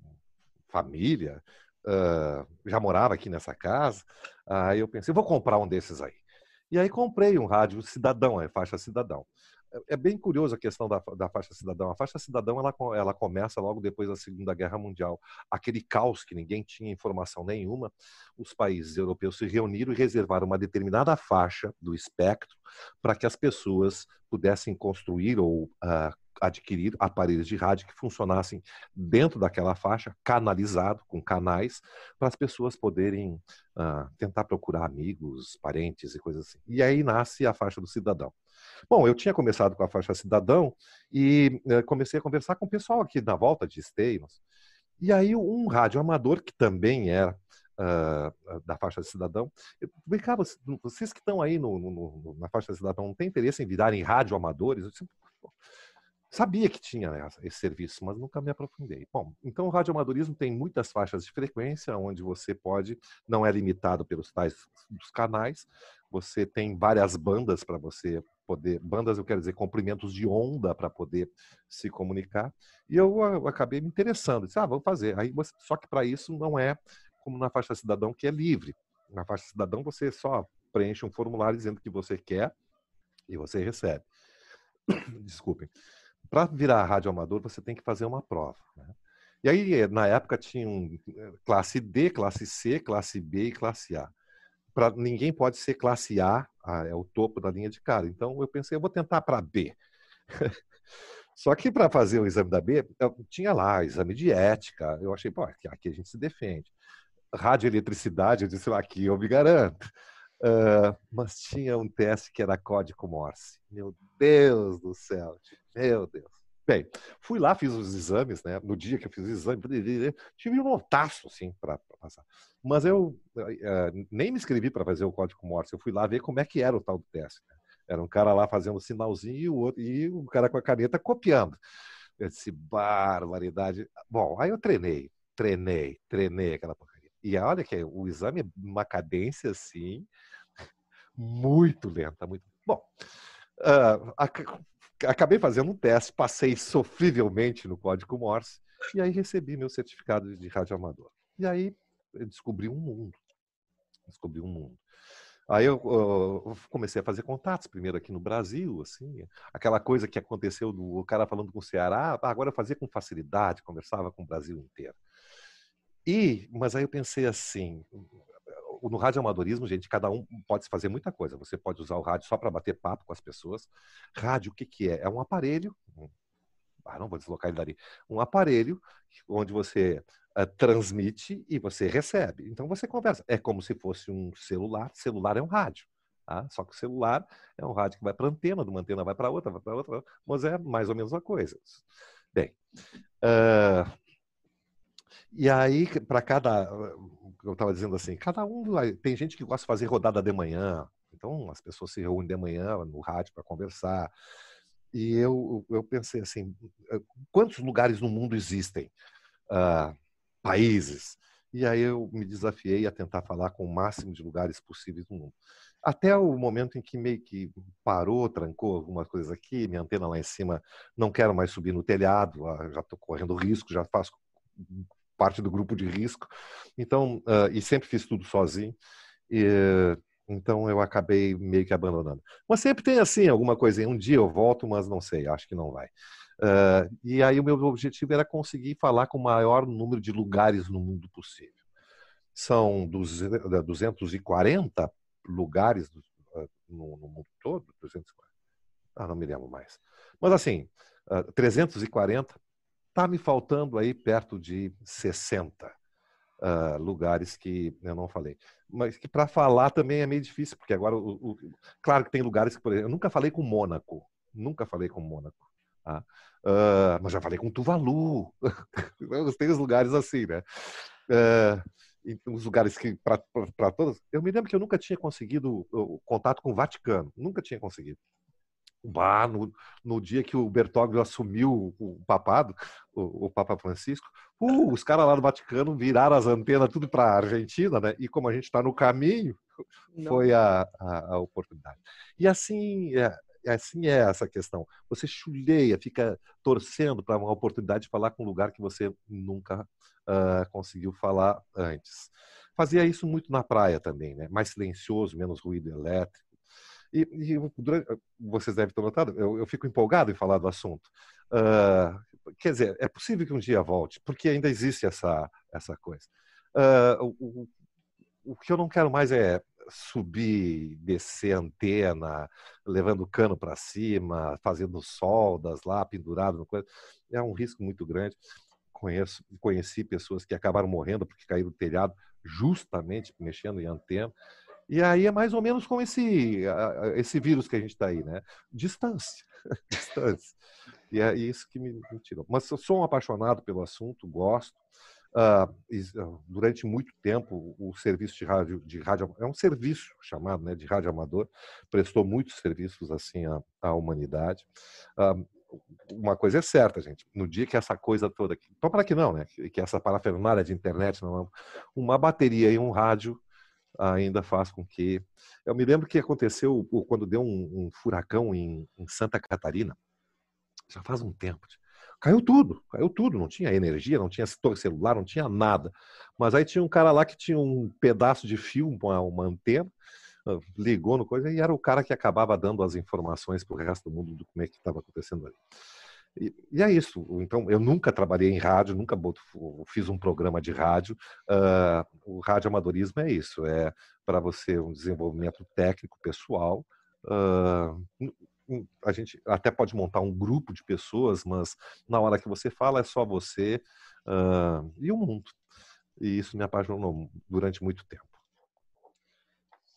família, uh, já morava aqui nessa casa. Aí eu pensei, vou comprar um desses aí. E aí comprei um rádio cidadão, é faixa cidadão é bem curioso a questão da, da faixa cidadão. A faixa cidadão ela, ela começa logo depois da Segunda Guerra Mundial. Aquele caos que ninguém tinha informação nenhuma, os países europeus se reuniram e reservaram uma determinada faixa do espectro para que as pessoas pudessem construir ou uh, adquirir aparelhos de rádio que funcionassem dentro daquela faixa, canalizado, com canais, para as pessoas poderem uh, tentar procurar amigos, parentes e coisas assim. E aí nasce a faixa do cidadão. Bom, eu tinha começado com a faixa cidadão e uh, comecei a conversar com o pessoal aqui na volta de Esteinos. E aí um rádio amador, que também era Uh, da faixa cidadão. Vem cá, vocês que estão aí no, no, na faixa cidadão, não tem interesse em virarem rádio amadores? Eu disse, Sabia que tinha né, esse serviço, mas nunca me aprofundei. Bom, então o radioamadorismo tem muitas faixas de frequência, onde você pode, não é limitado pelos tais dos canais, você tem várias bandas para você poder, bandas eu quero dizer comprimentos de onda para poder se comunicar. E eu, eu, acabei me interessando, disse, ah, vamos fazer. Aí, você, só que para isso não é como na faixa cidadão que é livre. Na faixa cidadão você só preenche um formulário dizendo que você quer e você recebe. Desculpem para virar rádio amador, você tem que fazer uma prova. Né? E aí, na época, tinha eh, classe D, classe C, classe B e classe A. Ninguém pode ser classe A, é o topo da linha de cara. Então, eu pensei, eu vou tentar para B. Só que para fazer o exame da B, tinha lá exame de ética. Eu achei, pô, aqui a gente se defende. Radioeletricidade, eu disse, aqui eu me garanto. Uh, mas tinha um teste que era código Morse. Meu Deus do céu, meu Deus. Bem, fui lá, fiz os exames, né? No dia que eu fiz os exames, tive um notaço, assim, para passar. Mas eu uh, nem me inscrevi para fazer o código Morse. Eu fui lá ver como é que era o tal do teste. Né? Era um cara lá fazendo sinalzinho e o outro e um cara com a caneta copiando. Eu disse, barbaridade. Bom, aí eu treinei, treinei, treinei aquela porcaria. E olha que o exame é uma cadência assim, muito lenta, muito. Bom, uh, acabei fazendo um teste, passei sofrivelmente no código Morse e aí recebi meu certificado de radioamador. E aí descobri um mundo, descobri um mundo. Aí eu, eu, comecei a fazer contatos, primeiro aqui no Brasil, assim, aquela coisa que aconteceu do cara falando com o Ceará, ah, agora eu fazia com facilidade, conversava com o Brasil inteiro. E, mas aí eu pensei assim, no radioamadorismo, gente, cada um pode fazer muita coisa. Você pode usar o rádio só para bater papo com as pessoas. Rádio, o que, que é? É um aparelho. Ah, não vou deslocar ele dali. Um aparelho onde você uh, transmite e você recebe. Então você conversa. É como se fosse um celular. Celular é um rádio. Tá? Só que o celular é um rádio que vai para antena, de uma antena vai para outra, vai para outra, mas é mais ou menos a coisa. Bem, uh, e aí, para cada. Eu estava dizendo assim, cada um. Tem gente que gosta de fazer rodada de manhã, então as pessoas se reúnem de manhã no rádio para conversar. E eu, eu pensei assim: quantos lugares no mundo existem? Uh, países. E aí eu me desafiei a tentar falar com o máximo de lugares possíveis no mundo. Até o momento em que meio que parou, trancou algumas coisas aqui, minha antena lá em cima, não quero mais subir no telhado, ah, já estou correndo risco, já faço parte do grupo de risco. Então, uh, e sempre fiz tudo sozinho. E, então eu acabei meio que abandonando. Mas sempre tem assim alguma coisa. Um dia eu volto, mas não sei, acho que não vai. Uh, e aí o meu objetivo era conseguir falar com o maior número de lugares no mundo possível. São 240 lugares no, no mundo todo, 240. Ah, não me lembro mais. Mas assim, 340 Está me faltando aí perto de 60 uh, ah, lugares que eu não falei. Mas que para falar também é meio difícil, porque agora, o, o, claro que tem lugares que, por exemplo, eu nunca falei com Mônaco. Nunca falei com Mônaco. Tá? Uh, mas já falei com Tuvalu. tem os lugares assim, né? Uh, os lugares que, para todos. Eu me lembro que eu nunca tinha conseguido o contato com o Vaticano. Nunca tinha conseguido. Bah, no, no dia que o Bertoglio assumiu o papado, o, o Papa Francisco, uh, os caras lá do Vaticano viraram as antenas tudo para a Argentina, né? E como a gente está no caminho, Não. foi a, a, a, oportunidade. E assim é, assim é essa questão. Você chuleia, fica torcendo para uma oportunidade de falar com um lugar que você nunca uh, conseguiu falar antes. Fazia isso muito na praia também, né? Mais silencioso, menos ruído elétrico e, e durante, vocês devem ter notado, eu, eu, fico empolgado em falar do assunto. Uh, quer dizer, é possível que um dia volte, porque ainda existe essa, essa coisa. Uh, o, o, que eu não quero mais é subir, descer antena, levando cano para cima, fazendo soldas lá, pendurado no coisa. É um risco muito grande. Conheço, conheci pessoas que acabaram morrendo porque caíram do telhado justamente mexendo em antena. E aí é mais ou menos como esse, esse vírus que a gente está aí, né? Distância. Distância. E é isso que me, me tirou. Mas eu sou um apaixonado pelo assunto, gosto. Uh, durante muito tempo, o serviço de rádio, de rádio é um serviço chamado né, de rádio amador, prestou muitos serviços assim à, à humanidade. Uh, uma coisa é certa, gente. No dia que essa coisa toda, para que não, né? Que essa parafernália de internet, não, uma bateria e um rádio ainda faz com que. Eu me lembro que aconteceu quando deu um, um furacão em, em, Santa Catarina, já faz um tempo. Caiu tudo, caiu tudo, não tinha energia, não tinha celular, não tinha nada. Mas aí tinha um cara lá que tinha um pedaço de fio, uma, uma antena, ah, ligou no coisa e era o cara que acabava dando as informações para o resto do mundo do como é que estava acontecendo ali. E, e, é isso. Então, eu nunca trabalhei em rádio, nunca fiz um programa de rádio. Uh, o radioamadorismo é isso, é para você um desenvolvimento técnico pessoal. Uh, a gente até pode montar um grupo de pessoas, mas na hora que você fala é só você uh, e o mundo. E isso me apaixonou durante muito tempo.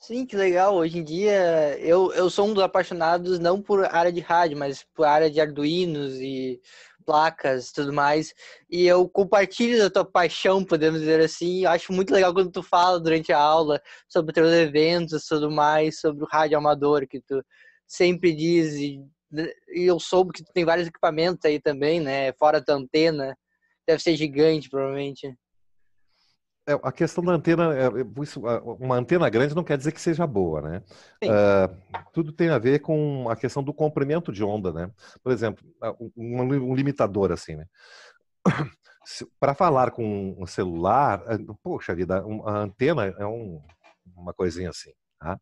Sim, que legal. Hoje em dia, eu, eu sou um dos apaixonados não por área de rádio, mas por área de arduinos e placas tudo mais. E eu compartilho da tua paixão, podemos dizer assim. Eu acho muito legal quando tu fala durante a aula sobre teus eventos tudo mais, sobre o rádio amador, que tu sempre diz. E, e eu soube que tu tem vários equipamentos aí também, né? Fora da antena. Deve ser gigante, provavelmente. É, a questão da antena, é, é, uma antena grande não quer dizer que seja boa, né? Uh, tudo tem a ver com a questão do comprimento de onda, né? Por exemplo, um, um limitador assim, né? Para falar com um celular, poxa vida, a antena é um, uma coisinha assim, tá?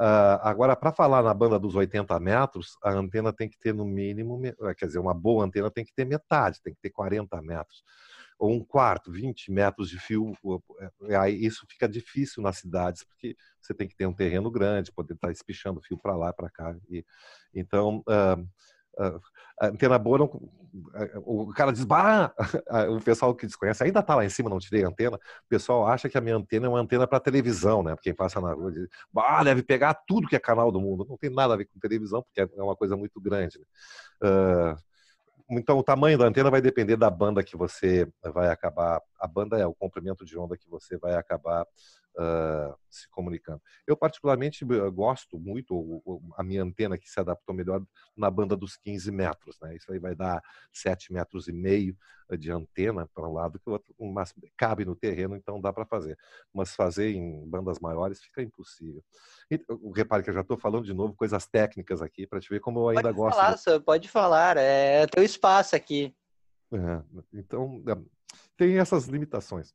Uh, agora, para falar na banda dos 80 metros, a antena tem que ter no mínimo, quer dizer, uma boa antena tem que ter metade, tem que ter 40 metros ou um quarto, 20 metros de fio, é, aí isso fica difícil nas cidades, porque você tem que ter um terreno grande, poder estar tá espichando fio para lá, para cá. E, então, uh, uh, a antena boa, não, o cara diz, bah, o pessoal que desconhece ainda está lá em cima, não tirei a antena, o pessoal acha que a minha antena é uma antena para televisão, né? Quem passa na rua diz, bah, deve pegar tudo que é canal do mundo. Não tem nada a ver com televisão, porque é uma coisa muito grande. Né? Uh, então, o tamanho da antena vai depender da banda que você vai acabar. A banda é o comprimento de onda que você vai acabar uh, se comunicando. Eu, particularmente, gosto muito, a minha antena que se adaptou melhor na banda dos 15 metros. Né? Isso aí vai dar 7 metros e meio de antena para um lado que o outro, mas cabe no terreno, então dá para fazer. Mas fazer em bandas maiores fica impossível. E, repare que eu já estou falando de novo coisas técnicas aqui para te ver como eu ainda pode gosto. Falar, de... Pode falar, é teu espaço aqui. É, então, é, tem essas limitações.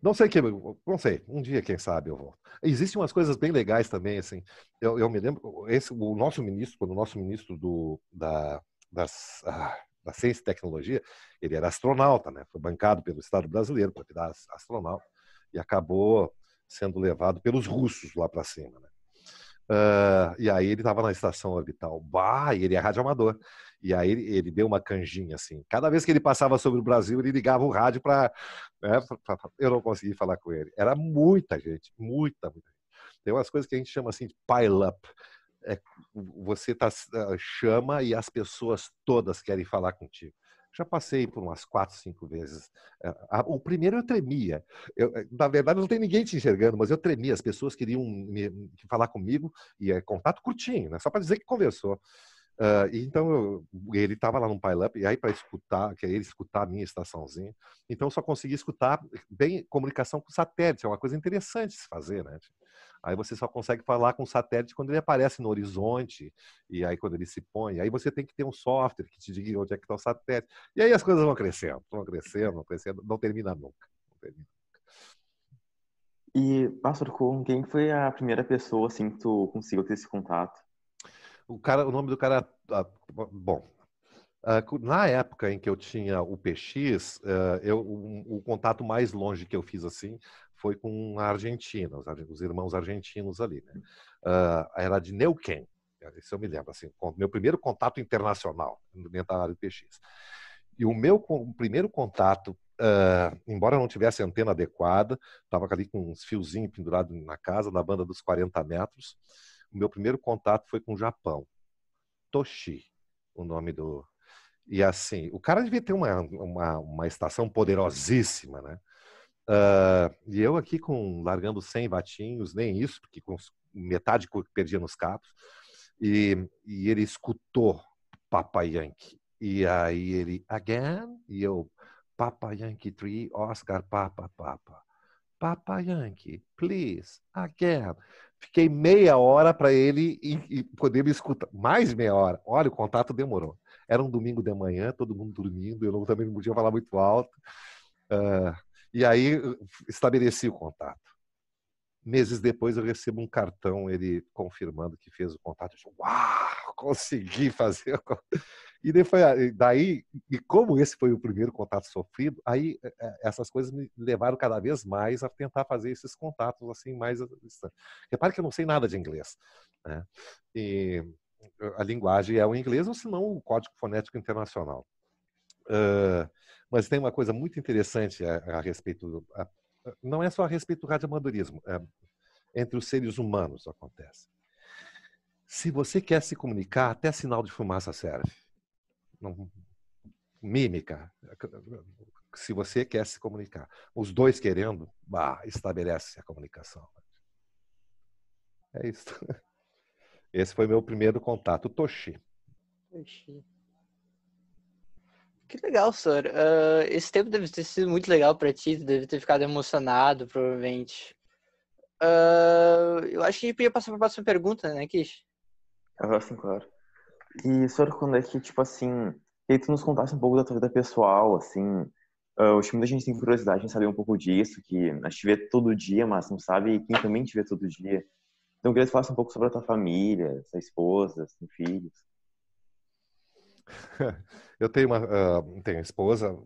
Não sei que, não sei. Um dia, quem sabe, eu volto. Existem umas coisas bem legais também, assim. Eu, eu me lembro, esse, o nosso ministro, quando o nosso ministro do, da, das, ah, da ciência e tecnologia, ele era astronauta, né? Foi bancado pelo Estado brasileiro para virar astronauta e acabou sendo levado pelos russos lá para cima, né? Uh, e aí ele estava na estação orbital. Bah, e ele é radioamador. E aí ele, deu uma canjinha assim. Cada vez que ele passava sobre o Brasil, ele ligava o rádio para. Né, eu não consegui falar com ele. Era muita gente, muita, muita gente. Tem umas coisas que a gente chama assim de pile-up. É, você tá, ah, chama e as pessoas todas querem falar contigo. Já passei por umas quatro, cinco vezes. É, o primeiro eu tremia. Eu, é, na verdade, não tem ninguém te enxergando, mas eu tremia. As pessoas queriam me, falar comigo e é contato curtinho, né? só para dizer que conversou. Uh, então eu, ele estava lá no pile-up, e aí para escutar, querer escutar a minha estaçãozinha, então eu só consegui escutar bem comunicação com satélite, é uma coisa interessante se fazer, né? Aí você só consegue falar com o satélite quando ele aparece no horizonte, e aí quando ele se põe. Aí você tem que ter um software que te diga onde é que está o satélite. E aí as coisas vão crescendo, vão crescendo, vão crescendo, não termina nunca. Não termina. E, Pastor, com quem foi a primeira pessoa assim que tu conseguiu ter esse contato? O cara, o nome do cara, ah, bom, ah, na época em que eu tinha o PX, ah, eu, o, contato mais longe que eu fiz assim foi com a Argentina, os, os irmãos argentinos ali. Né? Era de Neuquén, isso eu me lembro, assim, meu primeiro contato internacional dentro da área do PX. E o meu o primeiro contato, uh, embora não tivesse antena adequada, estava ali com uns fiozinhos pendurados na casa, na banda dos 40 metros, o meu primeiro contato foi com o Japão. Toshi, o nome do... E assim, o cara devia ter uma, uma, uma estação poderosíssima, né? Uh, e eu aqui com largando 100 batinhos, nem isso, porque com metade que perdia nos capos. E, e ele escutou Papa Yankee. E aí ele, again? E eu, Papa Yankee 3, Oscar Papa Papa. Papa Yankee, please, again. Fiquei meia hora para ele e, e, poder me escutar. Mais meia hora. Olha, o contato demorou. Era um domingo de manhã, todo mundo dormindo. Eu também não podia falar muito alto. Uh, e aí estabeleci o contato. Meses depois eu recebo um cartão, ele confirmando que fez o contato. Eu Uau, consegui fazer. E depois, daí, e como esse foi o primeiro contato sofrido, aí é, é, essas coisas me levaram cada vez mais a tentar fazer esses contatos assim mais distantes. Repare que eu não sei nada de inglês. Né? E a linguagem é o inglês ou se não o código fonético internacional. Uh, mas tem uma coisa muito interessante a, a respeito, do, a, não é só a respeito do radioamadorismo. É, entre os seres humanos acontece. Se você quer se comunicar, até sinal de fumaça serve. Não, mímica. Se você quer se comunicar, os dois querendo, bah, estabelece a comunicação. É isso. Esse foi meu primeiro contato, Toshi. Toshi. Que legal, senhor. Uh, esse tempo deve ter sido muito legal para ti, deve ter ficado emocionado, provavelmente. Uh, eu acho que a gente podia passar para a próxima pergunta, né, Kish? Ah, sim, claro. E, senhor, quando é que, tipo assim, que tu nos contasse um pouco da tua vida pessoal, assim, o time da gente tem curiosidade em saber um pouco disso, que a gente vê todo dia, mas não sabe quem também te vê todo dia. Então, eu queria que tu falasse um pouco sobre a tua família, sua esposa, seus filhos. Eu tenho uma uh, tenho esposa.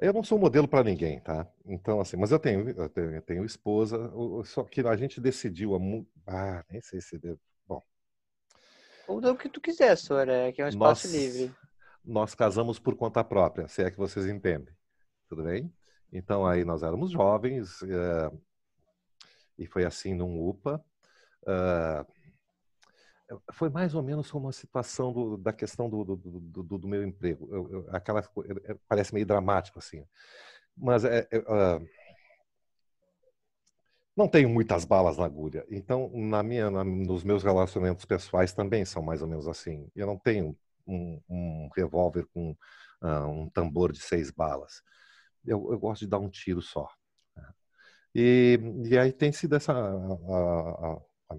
Eu não sou modelo para ninguém, tá? Então, assim, mas eu tenho, eu tenho, eu tenho esposa, só que a gente decidiu a. Ah, nem sei se. Bom. Ou o que tu quiser, Sora, é que é um espaço nós, livre. Nós casamos por conta própria, se é que vocês entendem. Tudo bem? Então, aí nós éramos jovens, uh, e foi assim num UPA. Uh, foi mais ou menos como a situação do, da questão do, do, do, do meu emprego. Eu, eu, aquela parece meio dramático assim, mas é, é, uh, não tenho muitas balas na agulha. Então, na minha, na, nos meus relacionamentos pessoais também são mais ou menos assim. Eu não tenho um, um revólver com uh, um tambor de seis balas. Eu, eu, gosto de dar um tiro só. Né. E, e aí tem sido essa a, a,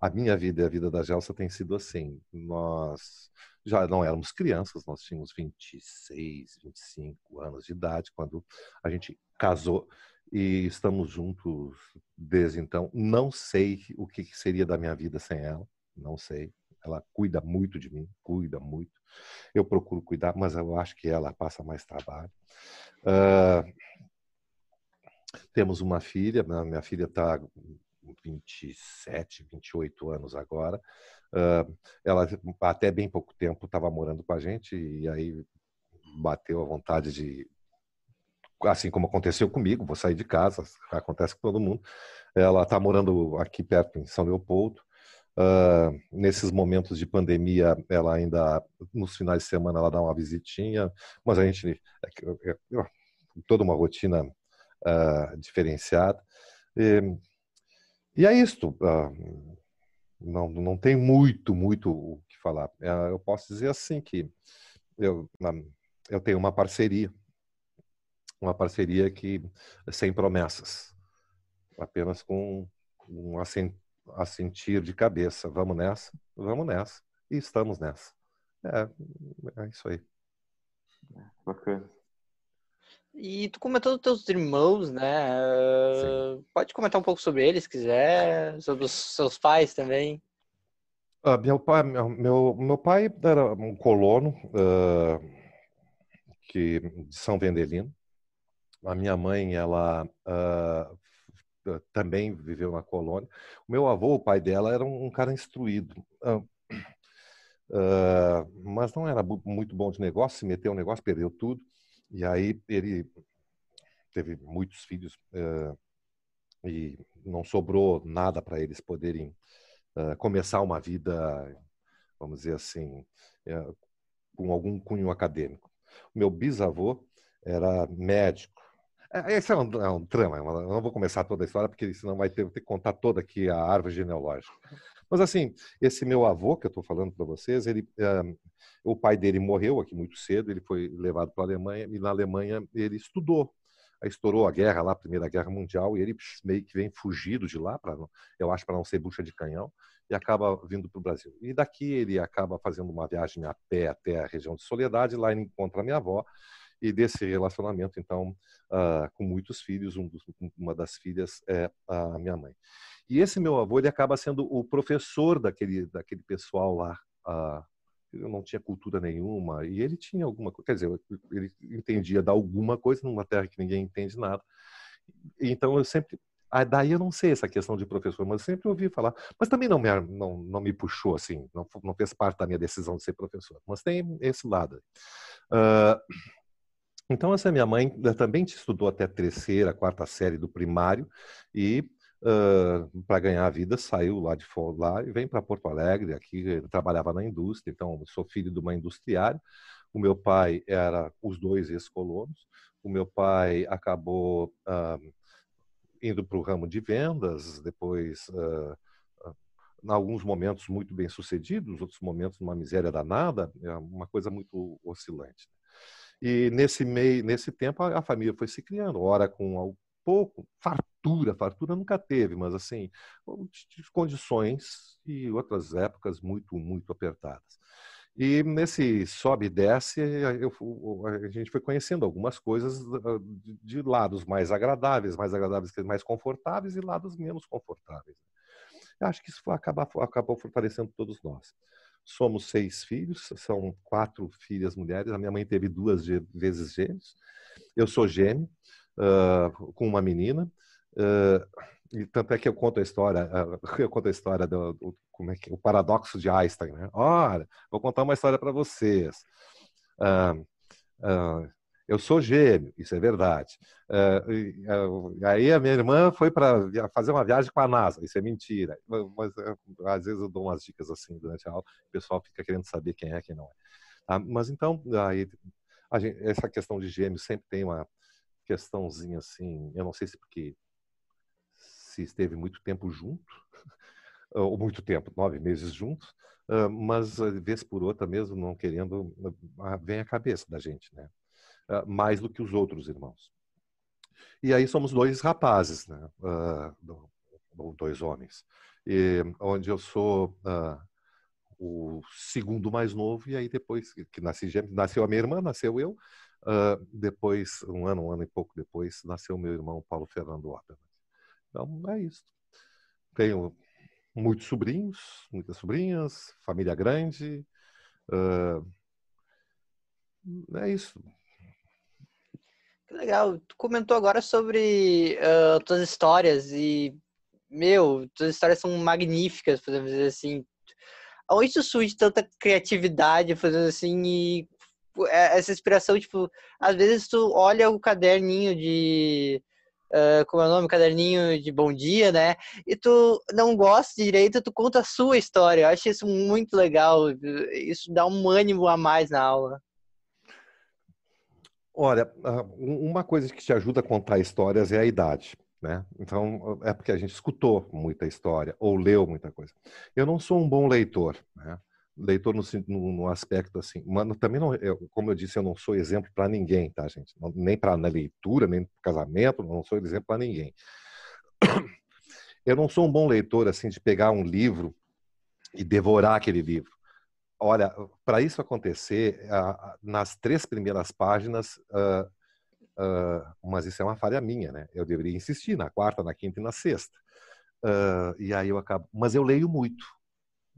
a minha vida e a vida da Gelsa tem sido assim. Nós já não éramos crianças, nós tínhamos 26, 25 anos de idade quando a gente casou e estamos juntos desde então. Não sei o que seria da minha vida sem ela, não sei. Ela cuida muito de mim, cuida muito. Eu procuro cuidar, mas eu acho que ela passa mais trabalho. Uh, temos uma filha, né? minha filha está 27, 28 anos agora. Uh, ela, até bem pouco tempo, estava morando com a gente e aí bateu a vontade de. Assim como aconteceu comigo, vou sair de casa, acontece com todo mundo. Ela está morando aqui perto, em São Leopoldo. Uh, nesses momentos de pandemia, ela ainda, nos finais de semana, ela dá uma visitinha, mas a gente, é, é, é, toda uma rotina uh, diferenciada. E, e é isto. Ah, não, não tem muito, muito o que falar. Eu posso dizer assim que eu, eu tenho uma parceria, uma parceria que sem promessas, apenas com um assentir de cabeça. Vamos nessa, vamos nessa. E estamos nessa. É, é isso aí. Bacana. E tu comentou dos teus irmãos, né? Sim. Pode comentar um pouco sobre eles, se quiser, sobre os seus pais também. Uh, meu pai, meu, meu pai era um colono uh, que de São Vendelino. A minha mãe, ela uh, também viveu na colônia. O meu avô, o pai dela, era um, cara instruído. mas não era muito bom de negócio, se meteu no negócio, perdeu tudo. E aí ele teve muitos filhos uh, e não sobrou nada para eles poderem uh, começar uma vida, vamos dizer assim, uh, com algum cunho acadêmico. O meu bisavô era médico. É, esse é um, é um trama, eu não vou começar toda a história, porque senão vai ter, ter que contar toda aqui a árvore genealógica. Mas assim, esse meu avô que eu estou falando para vocês, ele, uh, o pai dele morreu aqui muito cedo, ele foi levado para a Alemanha e na Alemanha ele estudou. Aí estourou a guerra lá, a Primeira Guerra Mundial, e ele meio que vem fugido de lá, para eu acho para não ser bucha de canhão, e acaba vindo para o Brasil. E daqui ele acaba fazendo uma viagem a pé até a região de Soledade, lá ele encontra a minha avó, e desse relacionamento, então, uh, com muitos filhos, um dos, uma das filhas é a minha mãe. E esse meu avô, ele acaba sendo o professor daquele, daquele pessoal lá. Uh, não tinha cultura nenhuma, e ele tinha alguma coisa, quer dizer, ele entendia de alguma coisa numa terra que ninguém entende nada. Então eu sempre ah, daí eu não sei essa questão de professor, mas eu sempre ouvi falar. Mas também não me, não, não me puxou assim, não, não fez parte da minha decisão de ser professor. Mas tem esse lado. Uh, então, essa minha mãe também estudou até a terceira, quarta série do primário e uh, para ganhar a vida, saiu lá de lá e vem para Porto Alegre. Aqui trabalhava na indústria, então sou filho de uma industriária. O meu pai era os dois ex-colonos. O meu pai acabou uh, indo para o ramo de vendas, depois, uh, em alguns momentos muito bem sucedidos, outros momentos numa miséria danada, é uma coisa muito oscilante. E nesse meio, nesse tempo, a, a família foi se criando, ora com pouco, fartura, fartura nunca teve, mas assim, condições e outras épocas muito, muito apertadas. E nesse sobe e desce, eu, a gente foi conhecendo algumas coisas de lados mais agradáveis, mais agradáveis, mais confortáveis e lados menos confortáveis. Eu acho que isso acabou fortalecendo todos nós. Somos seis filhos, são quatro filhas mulheres. A minha mãe teve duas vezes gêmeos. Eu sou gêmeo, uh, com uma menina. Uh, e tanto é que eu conto a história, uh, eu conto a história do, do, como é que o paradoxo de Einstein, né? Olha, vou contar uma história para vocês. Eu sou gêmeo, isso é verdade. aí a minha irmã foi para fazer uma viagem com a NASA, isso é mentira. Mas às vezes eu dou umas dicas assim durante a aula, o pessoal fica querendo saber quem é, quem não é. Tá? Mas então, aí, gente, essa questão de gêmeos sempre tem uma questãozinha assim, eu não sei se porque se esteve muito tempo junto, ou muito tempo, nove meses juntos, mas vez por outra mesmo não querendo, vem a cabeça da gente, né? Mais do que os outros irmãos. E aí somos dois rapazes, né? Ou dois homens. E, onde eu sou o segundo mais novo, e aí depois que nasci, nasceu a minha irmã, nasceu eu, Uh, depois, um ano, um ano e pouco depois, nasceu meu irmão Paulo Fernando Opperman. Então, é isso. Tenho muitos sobrinhos, muitas sobrinhas, família grande. Uh, é isso. Legal. Tu comentou agora sobre uh, tuas histórias e, meu, tuas histórias são magníficas, podemos dizer assim. Aonde tu surge tanta criatividade, fazendo assim, e é, essa inspiração, tipo, às vezes tu olha o caderninho de. Uh, como é o nome? Caderninho de bom dia, né? E tu não gosta direito, tu conta a sua história. Eu acho isso muito legal. Isso dá um ânimo a mais na aula. Olha, uma coisa que te ajuda a contar histórias é a idade. Né? Então, é porque a gente escutou muita história ou leu muita coisa. Eu não sou um bom leitor. Né? leitor no, no, no, aspecto assim, mano, também não, eu, como eu disse, eu não sou exemplo para ninguém, tá, gente? Nem para na leitura, nem para casamento, não sou exemplo para ninguém. Eu não sou um bom leitor assim de pegar um livro e devorar aquele livro. Olha, para isso acontecer, nas três primeiras páginas, mas isso é uma falha minha, né? Eu deveria insistir na quarta, na quinta e na sexta. E aí eu acabo, mas eu leio muito.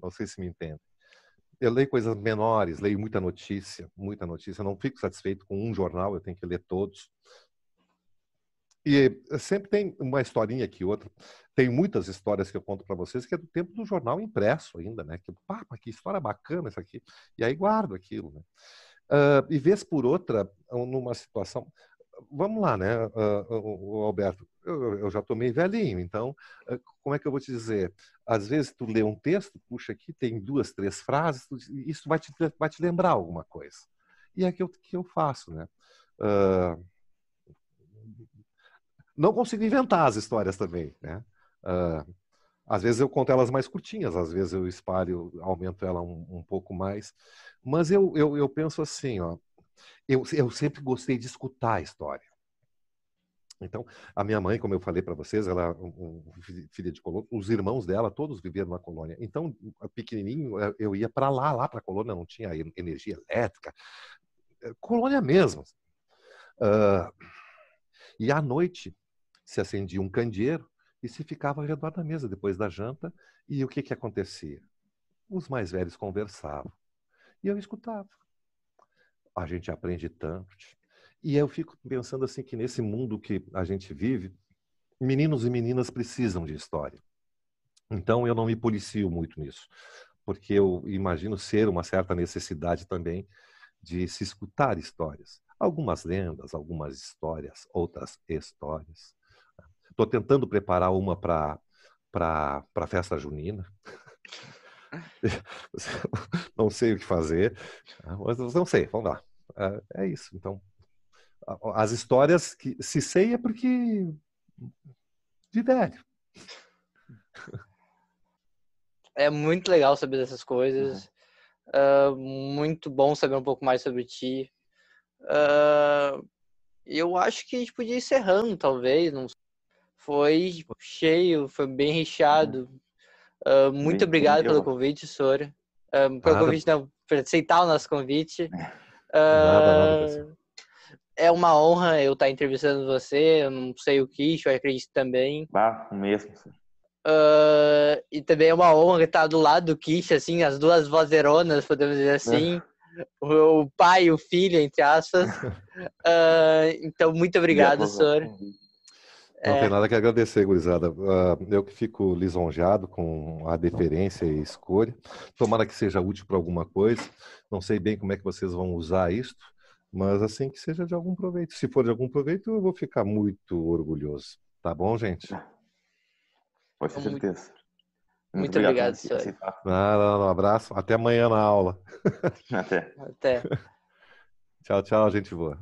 Não sei se me entende eu leio coisas menores, leio muita notícia, muita notícia. Eu não fico satisfeito com um jornal, eu tenho que ler todos. E sempre tem uma historinha aqui, outra. Tem muitas histórias que eu conto para vocês que é do tempo do jornal impresso ainda, né? Que, pá, que história bacana isso aqui. E aí guardo aquilo, né? Uh, e vez por outra, numa situação, vamos lá, né, uh, Alberto? Eu, eu, já tô meio velhinho, então, uh, como é que eu vou te dizer? Às vezes tu lê um texto, puxa aqui, tem duas, três frases, tu, isso vai te, vai te lembrar alguma coisa. E é aquilo que eu faço, né? Uh, não consigo inventar as histórias também, né? às vezes eu conto elas mais curtinhas, às vezes eu espalho, aumento ela um, um pouco mais. Mas eu, eu, eu penso assim, ó, eu, eu sempre gostei de escutar a história. Então, a minha mãe, como eu falei para vocês, ela um, um, filha de colônia, os irmãos dela todos viveram na colônia. Então, pequenininho, eu ia para lá, lá para a colônia, não tinha energia elétrica, é, colônia mesmo. Uh, e à noite se acendia um candeeiro e se ficava ao redor da mesa depois da janta. E o que que acontecia? Os mais velhos conversavam e eu escutava a gente aprende tanto. E eu fico pensando assim que nesse mundo que a gente vive, meninos e meninas precisam de história. Então eu não me policio muito nisso, porque eu imagino ser uma certa necessidade também de se escutar histórias. Algumas lendas, algumas histórias, outras histórias. Estou tentando preparar uma para a festa junina. não sei o que fazer, mas não sei, vamos lá. É, é isso. Então, as histórias que se sei é porque de velho. É muito legal saber dessas coisas. Uhum. Uh, muito bom saber um pouco mais sobre ti. Uh, eu acho que a gente podia ir encerrando, talvez. Não foi cheio, foi bem recheado. Uh, muito obrigado pelo convite, Sora. Uh, pelo nada. convite, não, por aceitar o nosso convite. Uh, nada, nada, é uma honra eu estar entrevistando você. Eu não sei o que, eu acredito também. Ah, mesmo. Uh, e também é uma honra estar do lado do Kish, assim, as duas vozeronas, podemos dizer assim. o pai e o filho, entre aspas. Uh, então, muito obrigado, senhor. Não é... tem nada que agradecer, gurizada. Uh, eu que fico lisonjeado com a deferência e escolha. Tomara que seja útil para alguma coisa. Não sei bem como é que vocês vão usar isto, mas assim que seja de algum proveito. Se for de algum proveito, eu vou ficar muito orgulhoso. Tá bom, gente? Pode ter certeza. Muito, muito obrigado, senhor. Nada, um abraço. Até amanhã na aula. Até. Até. tchau, tchau, gente boa.